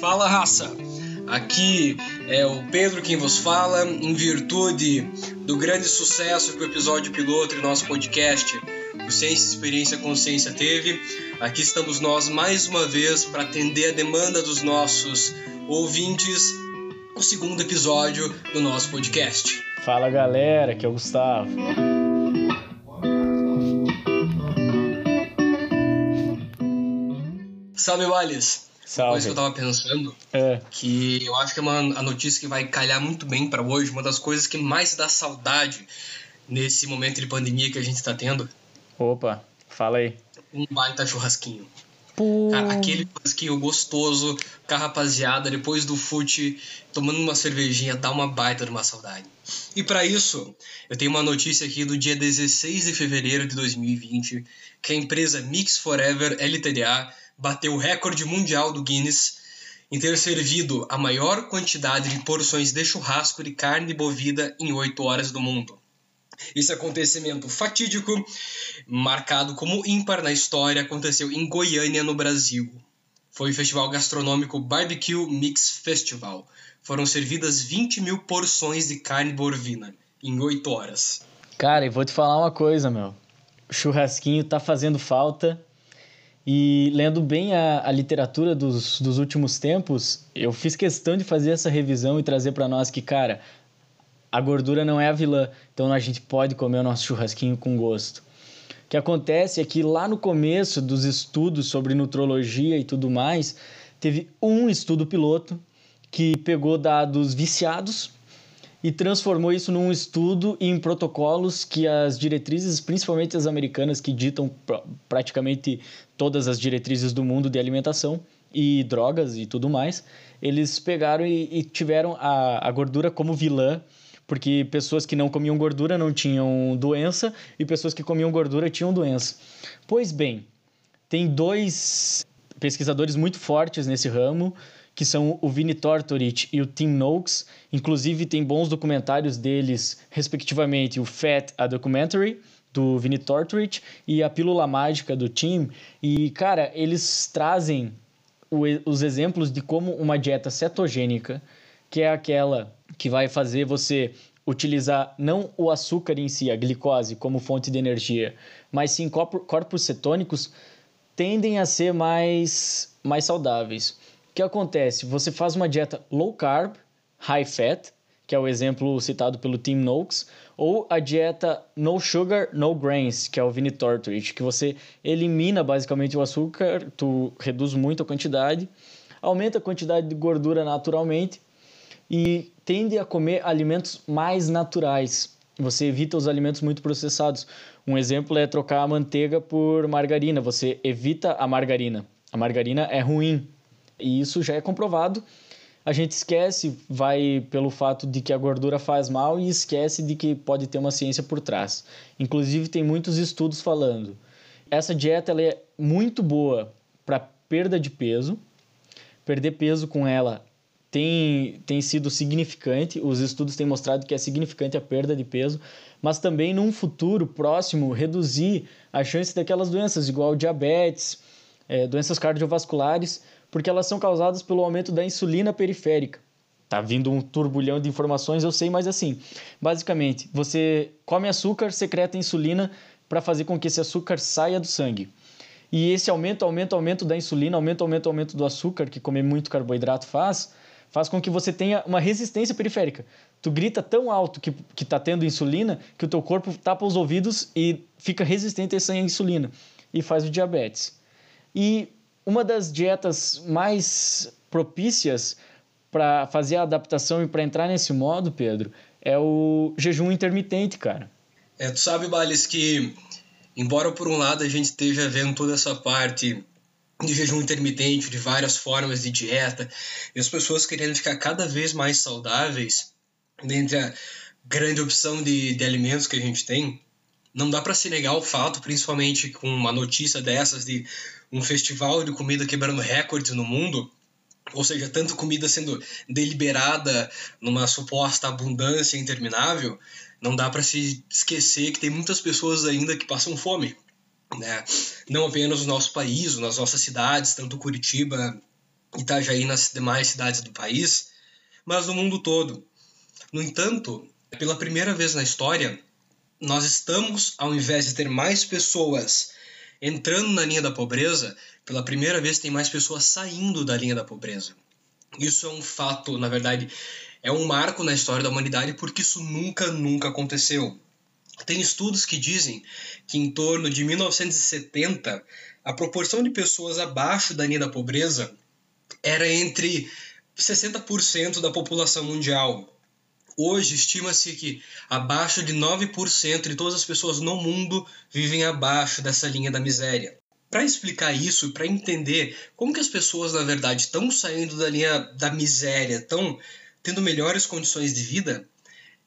Fala raça! Aqui é o Pedro quem vos fala, em virtude do grande sucesso que o episódio piloto do nosso podcast, o Ciência, Experiência, Consciência teve. Aqui estamos nós mais uma vez para atender a demanda dos nossos ouvintes, o segundo episódio do nosso podcast. Fala galera, aqui é o Gustavo. Salve, Wallace! Salve. coisa que eu tava pensando, É. que eu acho que é uma a notícia que vai calhar muito bem pra hoje, uma das coisas que mais dá saudade nesse momento de pandemia que a gente tá tendo, Opa, fala aí. um baita churrasquinho. Pô. Cara, aquele churrasquinho gostoso, com a rapaziada, depois do fute, tomando uma cervejinha, dá uma baita de uma saudade. E pra isso, eu tenho uma notícia aqui do dia 16 de fevereiro de 2020, que a empresa Mix Forever LTDA bateu o recorde mundial do Guinness em ter servido a maior quantidade de porções de churrasco de carne bovina em 8 horas do mundo. Esse acontecimento fatídico, marcado como ímpar na história, aconteceu em Goiânia, no Brasil. Foi o festival gastronômico Barbecue Mix Festival. Foram servidas 20 mil porções de carne bovina em 8 horas. Cara, e vou te falar uma coisa, meu. O churrasquinho tá fazendo falta. E lendo bem a, a literatura dos, dos últimos tempos, eu fiz questão de fazer essa revisão e trazer para nós que, cara, a gordura não é a vilã. Então a gente pode comer o nosso churrasquinho com gosto. O que acontece é que lá no começo dos estudos sobre nutrologia e tudo mais, teve um estudo piloto que pegou dados viciados e transformou isso num estudo em protocolos que as diretrizes, principalmente as americanas, que ditam pr- praticamente todas as diretrizes do mundo de alimentação e drogas e tudo mais, eles pegaram e, e tiveram a, a gordura como vilã, porque pessoas que não comiam gordura não tinham doença e pessoas que comiam gordura tinham doença. Pois bem, tem dois pesquisadores muito fortes nesse ramo, que são o Vinnie Tortorich e o Tim Noakes. Inclusive, tem bons documentários deles, respectivamente, o Fat, a Documentary, do Vinnie Tortorich, e a Pílula Mágica, do Tim. E, cara, eles trazem o- os exemplos de como uma dieta cetogênica, que é aquela que vai fazer você utilizar não o açúcar em si, a glicose, como fonte de energia, mas sim corpo- corpos cetônicos, tendem a ser mais, mais saudáveis. O que acontece? Você faz uma dieta low carb, high fat, que é o exemplo citado pelo Tim Noakes, ou a dieta no sugar, no grains, que é o Vinnie Tortorich, que você elimina basicamente o açúcar, tu reduz muito a quantidade, aumenta a quantidade de gordura naturalmente e tende a comer alimentos mais naturais. Você evita os alimentos muito processados. Um exemplo é trocar a manteiga por margarina. Você evita a margarina. A margarina é ruim. E isso já é comprovado. A gente esquece, vai pelo fato de que a gordura faz mal e esquece de que pode ter uma ciência por trás. Inclusive, tem muitos estudos falando. Essa dieta ela é muito boa para perda de peso. Perder peso com ela tem, tem sido significante, os estudos têm mostrado que é significante a perda de peso, mas também num futuro próximo reduzir a chance daquelas doenças, igual diabetes, eh, doenças cardiovasculares, porque elas são causadas pelo aumento da insulina periférica. Tá vindo um turbulhão de informações, eu sei, mas assim, basicamente, você come açúcar, secreta insulina para fazer com que esse açúcar saia do sangue. E esse aumento, aumento, aumento da insulina, aumento, aumento, aumento do açúcar que comer muito carboidrato faz, faz com que você tenha uma resistência periférica. Tu grita tão alto que, que tá tendo insulina que o teu corpo tapa os ouvidos e fica resistente a essa insulina e faz o diabetes. E uma das dietas mais propícias para fazer a adaptação e para entrar nesse modo, Pedro, é o jejum intermitente, cara. É, tu sabe, Bales, que embora por um lado a gente esteja vendo toda essa parte de jejum intermitente, de várias formas de dieta, e as pessoas querendo ficar cada vez mais saudáveis, dentre a grande opção de, de alimentos que a gente tem, não dá para se negar o fato, principalmente com uma notícia dessas de um festival de comida quebrando recordes no mundo, ou seja, tanto comida sendo deliberada numa suposta abundância interminável, não dá para se esquecer que tem muitas pessoas ainda que passam fome, né? Não apenas no nosso país, nas nossas cidades, tanto Curitiba Itajaí nas demais cidades do país, mas no mundo todo. No entanto, pela primeira vez na história, nós estamos, ao invés de ter mais pessoas entrando na linha da pobreza, pela primeira vez tem mais pessoas saindo da linha da pobreza. Isso é um fato, na verdade, é um marco na história da humanidade porque isso nunca, nunca aconteceu. Tem estudos que dizem que em torno de 1970 a proporção de pessoas abaixo da linha da pobreza era entre 60% da população mundial. Hoje estima-se que abaixo de 9% de todas as pessoas no mundo vivem abaixo dessa linha da miséria. Para explicar isso, para entender como que as pessoas na verdade estão saindo da linha da miséria, estão tendo melhores condições de vida,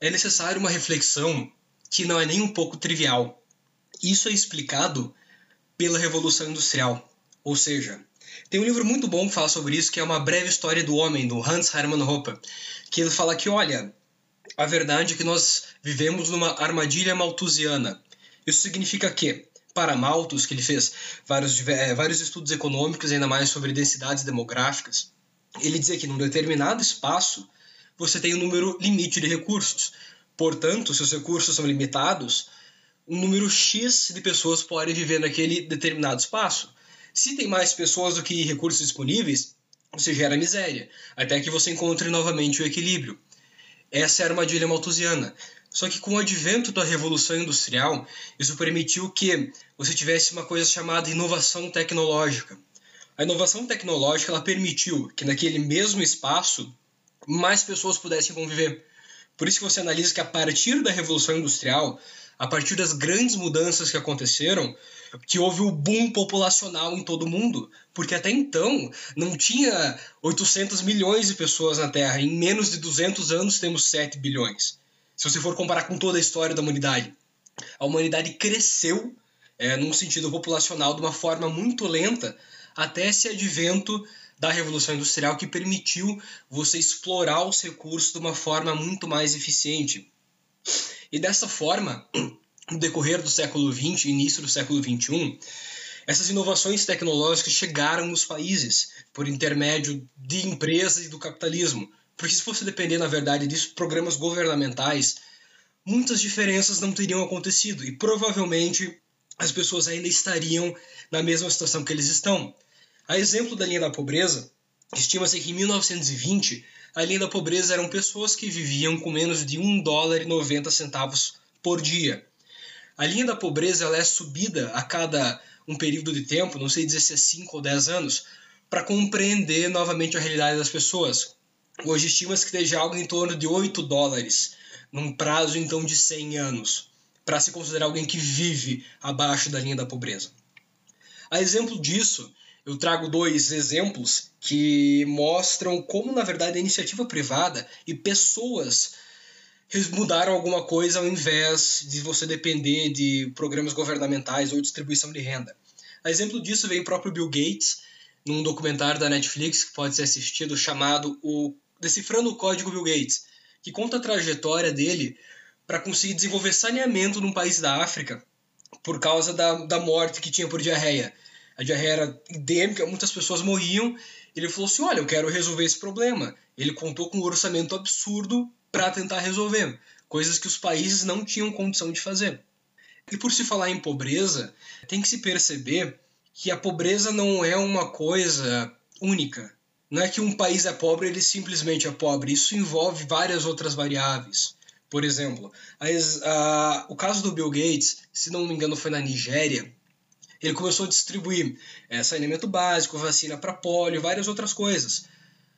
é necessário uma reflexão que não é nem um pouco trivial. Isso é explicado pela Revolução Industrial. Ou seja, tem um livro muito bom que fala sobre isso, que é Uma Breve História do Homem, do Hans Hermann Hoppe, que ele fala que, olha, a verdade é que nós vivemos numa armadilha malthusiana. Isso significa que, para Malthus, que ele fez vários, é, vários estudos econômicos, ainda mais sobre densidades demográficas, ele dizia que num determinado espaço você tem um número limite de recursos. Portanto, se os recursos são limitados, um número X de pessoas podem viver naquele determinado espaço. Se tem mais pessoas do que recursos disponíveis, você gera miséria, até que você encontre novamente o equilíbrio. Essa é a armadilha malthusiana. Só que com o advento da Revolução Industrial, isso permitiu que você tivesse uma coisa chamada inovação tecnológica. A inovação tecnológica ela permitiu que naquele mesmo espaço mais pessoas pudessem conviver. Por isso que você analisa que a partir da Revolução Industrial, a partir das grandes mudanças que aconteceram, que houve o boom populacional em todo o mundo, porque até então não tinha 800 milhões de pessoas na Terra, em menos de 200 anos temos 7 bilhões. Se você for comparar com toda a história da humanidade, a humanidade cresceu é, num sentido populacional de uma forma muito lenta até esse advento da Revolução Industrial que permitiu você explorar os recursos de uma forma muito mais eficiente. E dessa forma, no decorrer do século XX, início do século XXI, essas inovações tecnológicas chegaram nos países por intermédio de empresas e do capitalismo. Porque se fosse depender, na verdade, disso, programas governamentais, muitas diferenças não teriam acontecido e provavelmente as pessoas ainda estariam na mesma situação que eles estão. A exemplo da linha da pobreza, estima-se que em 1920 a linha da pobreza eram pessoas que viviam com menos de 1 dólar e 90 centavos por dia. A linha da pobreza ela é subida a cada um período de tempo, não sei dizer se é 5 ou 10 anos, para compreender novamente a realidade das pessoas. Hoje estima-se que esteja algo em torno de 8 dólares, num prazo então de 100 anos, para se considerar alguém que vive abaixo da linha da pobreza. A exemplo disso, eu trago dois exemplos que mostram como, na verdade, a iniciativa privada e pessoas mudaram alguma coisa ao invés de você depender de programas governamentais ou distribuição de renda. A exemplo disso veio o próprio Bill Gates, num documentário da Netflix que pode ser assistido chamado o Decifrando o Código Bill Gates, que conta a trajetória dele para conseguir desenvolver saneamento num país da África por causa da, da morte que tinha por diarreia. A diarreia era endêmica, muitas pessoas morriam. Ele falou assim: Olha, eu quero resolver esse problema. Ele contou com um orçamento absurdo para tentar resolver, coisas que os países não tinham condição de fazer. E por se falar em pobreza, tem que se perceber que a pobreza não é uma coisa única. Não é que um país é pobre, ele simplesmente é pobre. Isso envolve várias outras variáveis. Por exemplo, a, a, o caso do Bill Gates, se não me engano, foi na Nigéria. Ele começou a distribuir é, saneamento básico, vacina para polio, várias outras coisas.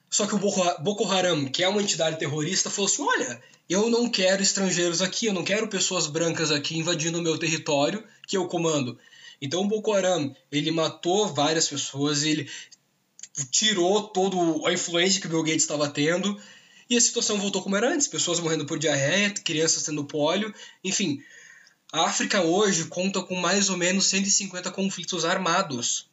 Só que o Boko Haram, que é uma entidade terrorista, falou assim: olha, eu não quero estrangeiros aqui, eu não quero pessoas brancas aqui invadindo o meu território que eu comando. Então o Boko Haram, ele matou várias pessoas, ele tirou toda a influência que o Bill Gates estava tendo, e a situação voltou como era antes, pessoas morrendo por diarreia, crianças tendo pólio, enfim. A África hoje conta com mais ou menos 150 conflitos armados.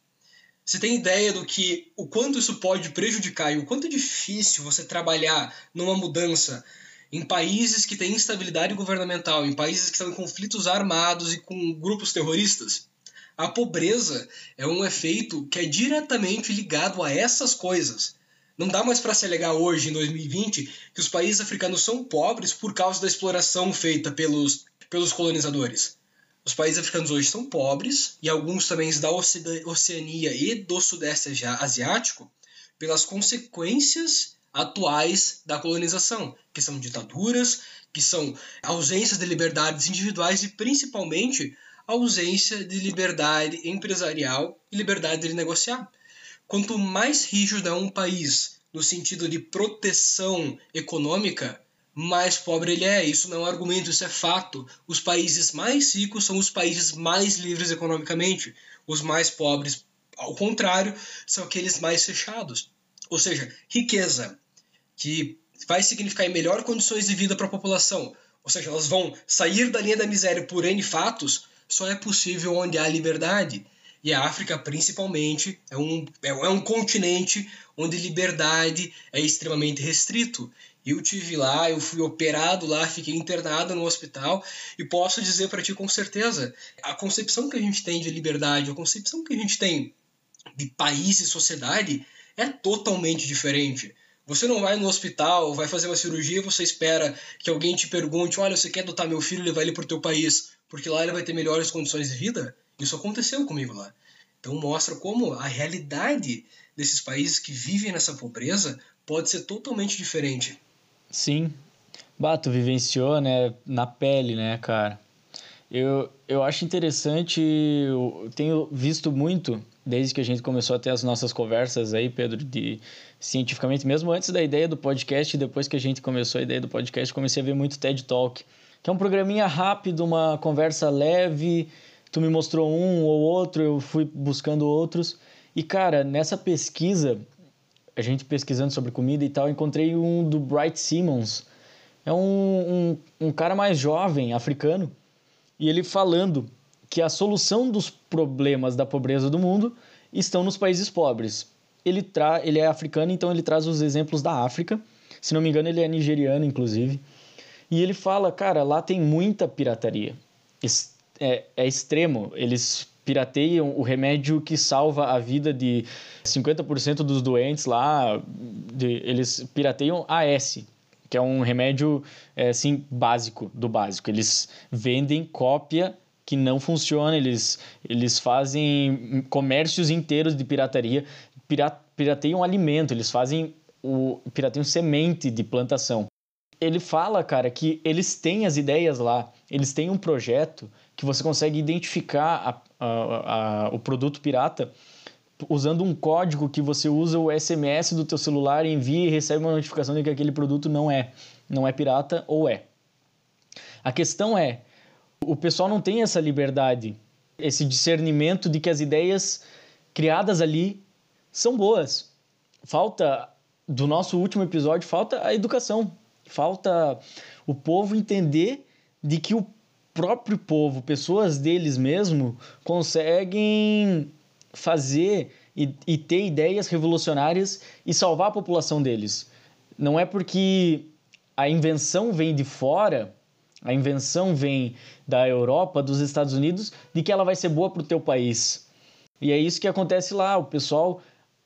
Você tem ideia do que o quanto isso pode prejudicar e o quanto é difícil você trabalhar numa mudança em países que têm instabilidade governamental, em países que estão em conflitos armados e com grupos terroristas? A pobreza é um efeito que é diretamente ligado a essas coisas. Não dá mais para se alegar hoje, em 2020, que os países africanos são pobres por causa da exploração feita pelos, pelos colonizadores. Os países africanos hoje são pobres, e alguns também da Oceania e do Sudeste Asiático, pelas consequências atuais da colonização, que são ditaduras, que são ausências de liberdades individuais e principalmente ausência de liberdade empresarial e liberdade de negociar. Quanto mais rígido é um país no sentido de proteção econômica, mais pobre ele é. Isso não é um argumento, isso é fato. Os países mais ricos são os países mais livres economicamente. Os mais pobres, ao contrário, são aqueles mais fechados. Ou seja, riqueza, que vai significar melhor condições de vida para a população. Ou seja, elas vão sair da linha da miséria por N fatos, só é possível onde há liberdade. E a África, principalmente, é um, é um continente onde liberdade é extremamente restrito. Eu tive lá, eu fui operado lá, fiquei internado no hospital e posso dizer para ti com certeza, a concepção que a gente tem de liberdade, a concepção que a gente tem de país e sociedade é totalmente diferente. Você não vai no hospital, vai fazer uma cirurgia, você espera que alguém te pergunte, olha, você quer adotar meu filho e levar ele para o teu país, porque lá ele vai ter melhores condições de vida? Isso aconteceu comigo lá. Então mostra como a realidade desses países que vivem nessa pobreza pode ser totalmente diferente. Sim. Bato vivenciou, né, na pele, né, cara? Eu, eu acho interessante, eu tenho visto muito, desde que a gente começou a ter as nossas conversas aí, Pedro, de cientificamente, mesmo antes da ideia do podcast, depois que a gente começou a ideia do podcast, comecei a ver muito TED Talk, que é um programinha rápido, uma conversa leve, tu me mostrou um ou outro, eu fui buscando outros. E cara, nessa pesquisa, a gente pesquisando sobre comida e tal, encontrei um do Bright Simmons. É um, um, um cara mais jovem, africano, e ele falando que a solução dos problemas da pobreza do mundo estão nos países pobres. Ele, tra ele é africano, então ele traz os exemplos da África. Se não me engano, ele é nigeriano, inclusive. E ele fala, cara, lá tem muita pirataria é, é extremo. Eles pirateiam o remédio que salva a vida de 50% dos doentes lá. De, eles pirateiam AS, que é um remédio é, assim, básico do básico. Eles vendem cópia que não funciona, eles, eles fazem comércios inteiros de pirataria, pirateiam alimento, eles fazem o pirateiam semente de plantação. Ele fala, cara, que eles têm as ideias lá, eles têm um projeto que você consegue identificar a, a, a, o produto pirata usando um código que você usa o SMS do teu celular, envia e recebe uma notificação de que aquele produto não é, não é pirata ou é. A questão é, o pessoal não tem essa liberdade, esse discernimento de que as ideias criadas ali são boas. Falta do nosso último episódio, falta a educação, falta o povo entender de que o próprio povo, pessoas deles mesmo, conseguem fazer e, e ter ideias revolucionárias e salvar a população deles. Não é porque a invenção vem de fora, a invenção vem da Europa, dos Estados Unidos, de que ela vai ser boa para o teu país. E é isso que acontece lá. O pessoal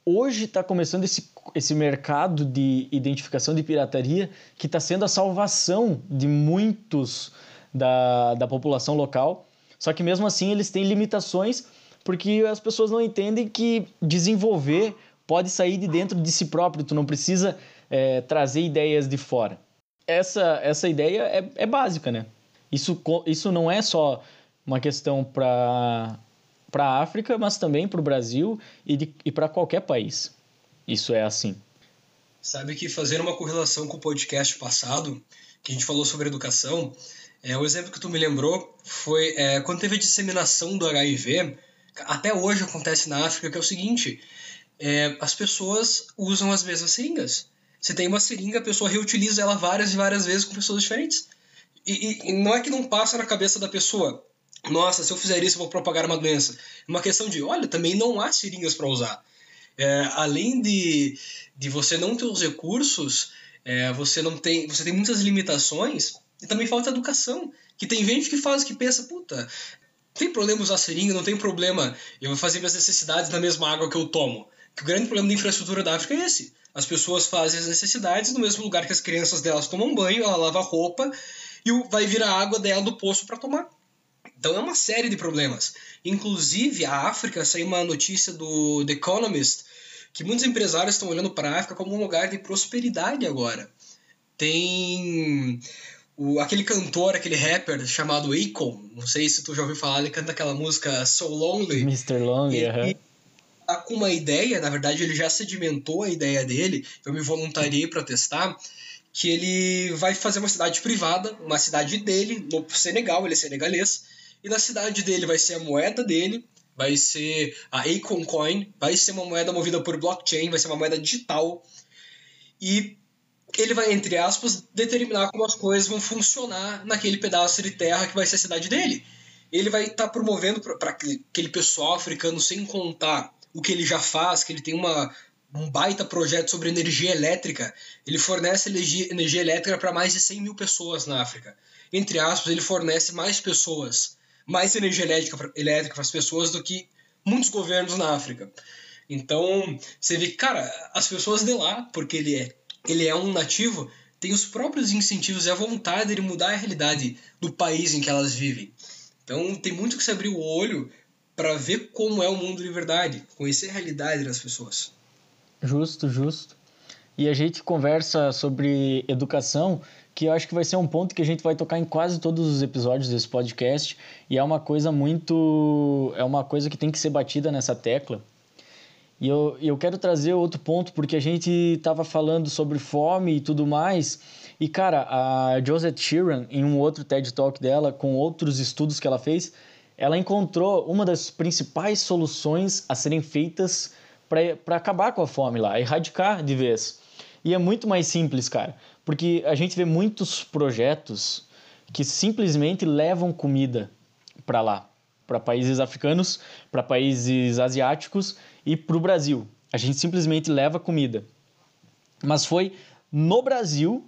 hoje está começando esse, esse mercado de identificação de pirataria que está sendo a salvação de muitos da, da população local. Só que mesmo assim eles têm limitações porque as pessoas não entendem que desenvolver pode sair de dentro de si próprio, tu não precisa é, trazer ideias de fora. Essa, essa ideia é, é básica, né? Isso, isso não é só uma questão para a África, mas também para o Brasil e, e para qualquer país. Isso é assim. Sabe que fazendo uma correlação com o podcast passado, que a gente falou sobre educação, é, o exemplo que tu me lembrou foi é, quando teve a disseminação do HIV, até hoje acontece na África, que é o seguinte: é, as pessoas usam as mesmas seringas. Você tem uma seringa, a pessoa reutiliza ela várias e várias vezes com pessoas diferentes. E, e, e não é que não passa na cabeça da pessoa, nossa, se eu fizer isso eu vou propagar uma doença. Uma questão de, olha, também não há seringas para usar. É, além de, de você não ter os recursos, é, você não tem, você tem muitas limitações e também falta educação. Que tem gente que faz, que pensa, puta, tem problema usar seringa, não tem problema eu vou fazer minhas necessidades na mesma água que eu tomo. Que o grande problema da infraestrutura da África é esse. As pessoas fazem as necessidades no mesmo lugar que as crianças delas tomam banho, ela lava roupa e vai vir a água dela do poço para tomar. Então é uma série de problemas. Inclusive, a África, saiu uma notícia do The Economist que muitos empresários estão olhando para a África como um lugar de prosperidade agora. Tem o, aquele cantor, aquele rapper chamado Akon, não sei se tu já ouviu falar, ele canta aquela música So Lonely. Mr. Lonely, aham. Tá com uma ideia, na verdade ele já sedimentou a ideia dele, eu me voluntariei para testar, que ele vai fazer uma cidade privada, uma cidade dele, no Senegal, ele é senegalês, e na cidade dele vai ser a moeda dele, vai ser a Akon Coin, vai ser uma moeda movida por blockchain, vai ser uma moeda digital, e ele vai, entre aspas, determinar como as coisas vão funcionar naquele pedaço de terra que vai ser a cidade dele. Ele vai estar tá promovendo para aquele pessoal africano, sem contar o que ele já faz, que ele tem uma, um baita projeto sobre energia elétrica. Ele fornece energia, energia elétrica para mais de 100 mil pessoas na África. Entre aspas, ele fornece mais pessoas, mais energia elétrica, elétrica para as pessoas do que muitos governos na África. Então, você vê que, cara, as pessoas de lá, porque ele é ele é um nativo, tem os próprios incentivos e a vontade de mudar a realidade do país em que elas vivem. Então tem muito que se abrir o olho para ver como é o mundo de verdade, conhecer a realidade das pessoas. Justo, justo. E a gente conversa sobre educação, que eu acho que vai ser um ponto que a gente vai tocar em quase todos os episódios desse podcast, e é uma coisa muito é uma coisa que tem que ser batida nessa tecla, e eu, eu quero trazer outro ponto, porque a gente estava falando sobre fome e tudo mais. E, cara, a Josette Sheeran, em um outro TED Talk dela, com outros estudos que ela fez, ela encontrou uma das principais soluções a serem feitas para acabar com a fome lá, erradicar de vez. E é muito mais simples, cara, porque a gente vê muitos projetos que simplesmente levam comida para lá, para países africanos, para países asiáticos e para o Brasil. A gente simplesmente leva comida. Mas foi no Brasil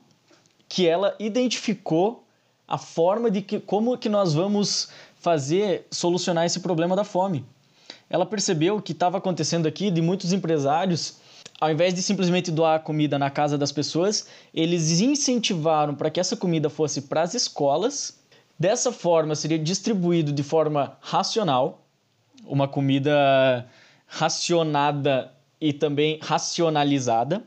que ela identificou a forma de que, como que nós vamos fazer solucionar esse problema da fome. Ela percebeu o que estava acontecendo aqui de muitos empresários, ao invés de simplesmente doar comida na casa das pessoas, eles incentivaram para que essa comida fosse para as escolas. Dessa forma, seria distribuído de forma racional, uma comida racionada e também racionalizada,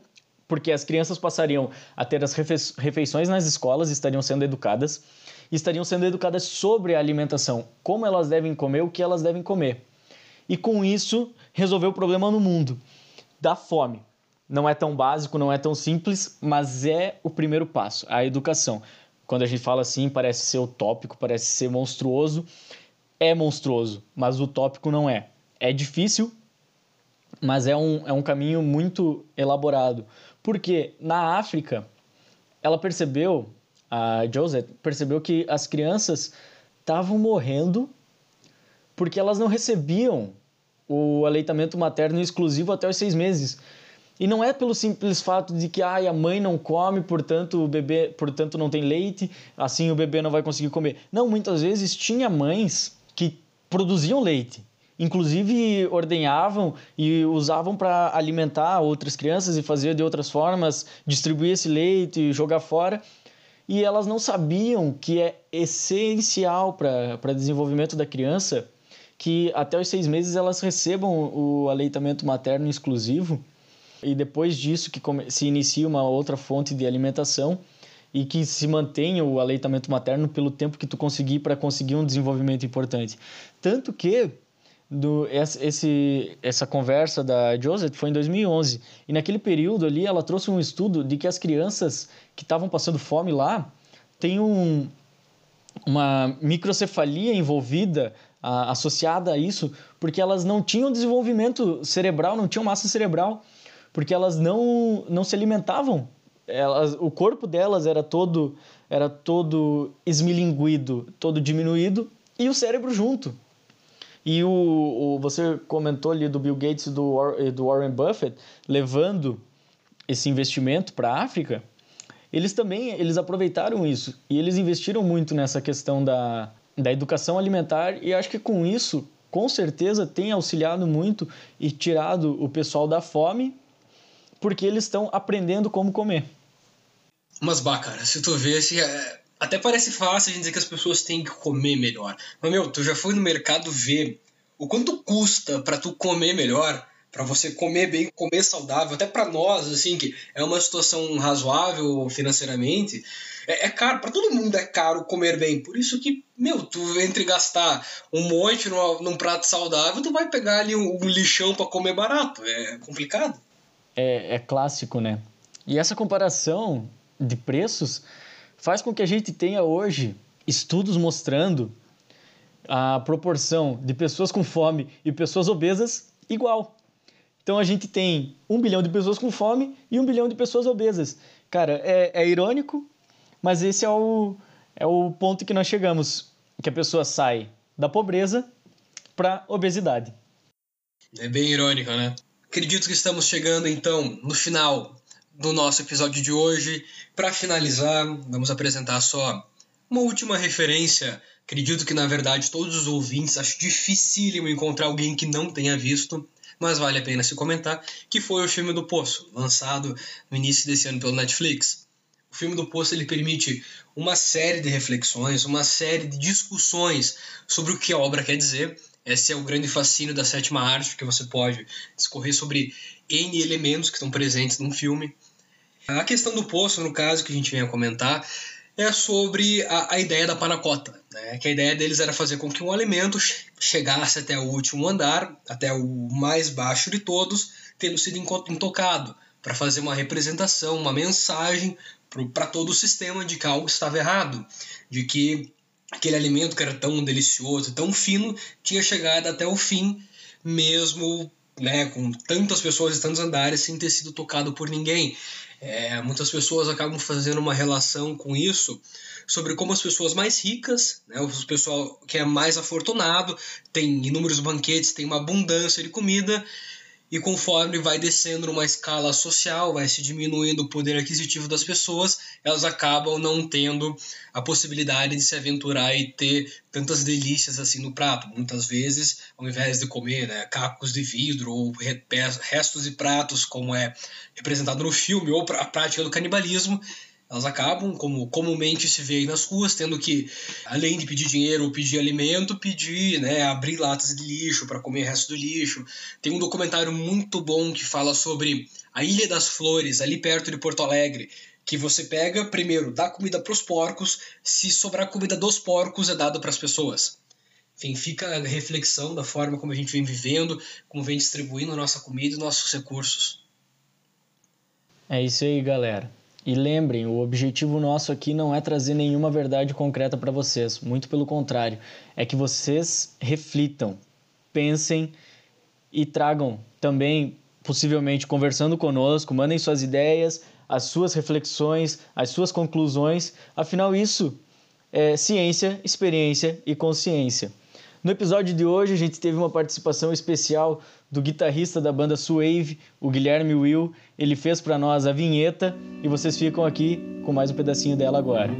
porque as crianças passariam a ter as refeições nas escolas, estariam sendo educadas, estariam sendo educadas sobre a alimentação, como elas devem comer, o que elas devem comer. E com isso, resolver o problema no mundo da fome. Não é tão básico, não é tão simples, mas é o primeiro passo, a educação. Quando a gente fala assim, parece ser utópico, parece ser monstruoso. É monstruoso, mas utópico não é. É difícil, mas é um, é um caminho muito elaborado. Porque na África, ela percebeu, a Joseph percebeu que as crianças estavam morrendo porque elas não recebiam o aleitamento materno exclusivo até os seis meses. E não é pelo simples fato de que ah, a mãe não come, portanto o bebê, portanto não tem leite, assim o bebê não vai conseguir comer. Não, muitas vezes tinha mães que produziam leite, inclusive ordenhavam e usavam para alimentar outras crianças e fazer de outras formas, distribuir esse leite, jogar fora. E elas não sabiam que é essencial para o desenvolvimento da criança que até os seis meses elas recebam o aleitamento materno exclusivo e depois disso que se inicia uma outra fonte de alimentação e que se mantenha o aleitamento materno pelo tempo que tu conseguir para conseguir um desenvolvimento importante. Tanto que do, esse, essa conversa da Joseph foi em 2011. E naquele período ali, ela trouxe um estudo de que as crianças que estavam passando fome lá têm um, uma microcefalia envolvida, a, associada a isso, porque elas não tinham desenvolvimento cerebral, não tinham massa cerebral, porque elas não, não se alimentavam. Elas, o corpo delas era todo, era todo esmilinguido, todo diminuído, e o cérebro junto. E o, o, você comentou ali do Bill Gates e do, do Warren Buffett levando esse investimento para a África. Eles também eles aproveitaram isso e eles investiram muito nessa questão da, da educação alimentar e acho que com isso, com certeza, tem auxiliado muito e tirado o pessoal da fome, porque eles estão aprendendo como comer. Mas, bah, cara, se tu vê, se, é, até parece fácil a gente dizer que as pessoas têm que comer melhor. Mas, meu, tu já foi no mercado ver o quanto custa para tu comer melhor? Para você comer bem, comer saudável, até para nós, assim, que é uma situação razoável financeiramente, é, é caro, para todo mundo é caro comer bem. Por isso que, meu, tu entre gastar um monte numa, num prato saudável, tu vai pegar ali um, um lixão para comer barato. É complicado. É, é clássico, né? E essa comparação de preços faz com que a gente tenha hoje estudos mostrando a proporção de pessoas com fome e pessoas obesas igual. Então a gente tem um bilhão de pessoas com fome e um bilhão de pessoas obesas. Cara, é, é irônico, mas esse é o, é o ponto que nós chegamos, que a pessoa sai da pobreza para obesidade. É bem irônico, né? Acredito que estamos chegando então no final do nosso episódio de hoje. Para finalizar, vamos apresentar só uma última referência. Acredito que na verdade todos os ouvintes acho dificílimo encontrar alguém que não tenha visto mas vale a pena se comentar, que foi o filme do Poço, lançado no início desse ano pelo Netflix. O filme do Poço ele permite uma série de reflexões, uma série de discussões sobre o que a obra quer dizer. Esse é o grande fascínio da sétima arte, que você pode discorrer sobre N elementos que estão presentes num filme. A questão do poço, no caso, que a gente vem a comentar, é sobre a, a ideia da panacota, né? que a ideia deles era fazer com que um alimento chegasse até o último andar, até o mais baixo de todos, tendo sido intocado, para fazer uma representação, uma mensagem para todo o sistema de que algo estava errado, de que aquele alimento que era tão delicioso, tão fino, tinha chegado até o fim, mesmo né, com tantas pessoas e tantos andares sem ter sido tocado por ninguém. É, muitas pessoas acabam fazendo uma relação com isso sobre como as pessoas mais ricas, né, o pessoal que é mais afortunado, tem inúmeros banquetes, tem uma abundância de comida, e conforme vai descendo numa escala social, vai se diminuindo o poder aquisitivo das pessoas, elas acabam não tendo a possibilidade de se aventurar e ter tantas delícias assim no prato. Muitas vezes, ao invés de comer né, cacos de vidro ou restos de pratos, como é representado no filme, ou a prática do canibalismo, elas acabam, como comumente se vê aí nas ruas, tendo que, além de pedir dinheiro ou pedir alimento, pedir, né, abrir latas de lixo para comer o resto do lixo. Tem um documentário muito bom que fala sobre a Ilha das Flores, ali perto de Porto Alegre, que você pega, primeiro, dá comida para os porcos, se sobrar comida dos porcos é dado para as pessoas. Enfim, fica a reflexão da forma como a gente vem vivendo, como vem distribuindo nossa comida e nossos recursos. É isso aí, galera. E lembrem, o objetivo nosso aqui não é trazer nenhuma verdade concreta para vocês, muito pelo contrário, é que vocês reflitam, pensem e tragam também, possivelmente conversando conosco, mandem suas ideias, as suas reflexões, as suas conclusões, afinal, isso é ciência, experiência e consciência. No episódio de hoje, a gente teve uma participação especial do guitarrista da banda Suave, o Guilherme Will. Ele fez para nós a vinheta e vocês ficam aqui com mais um pedacinho dela agora.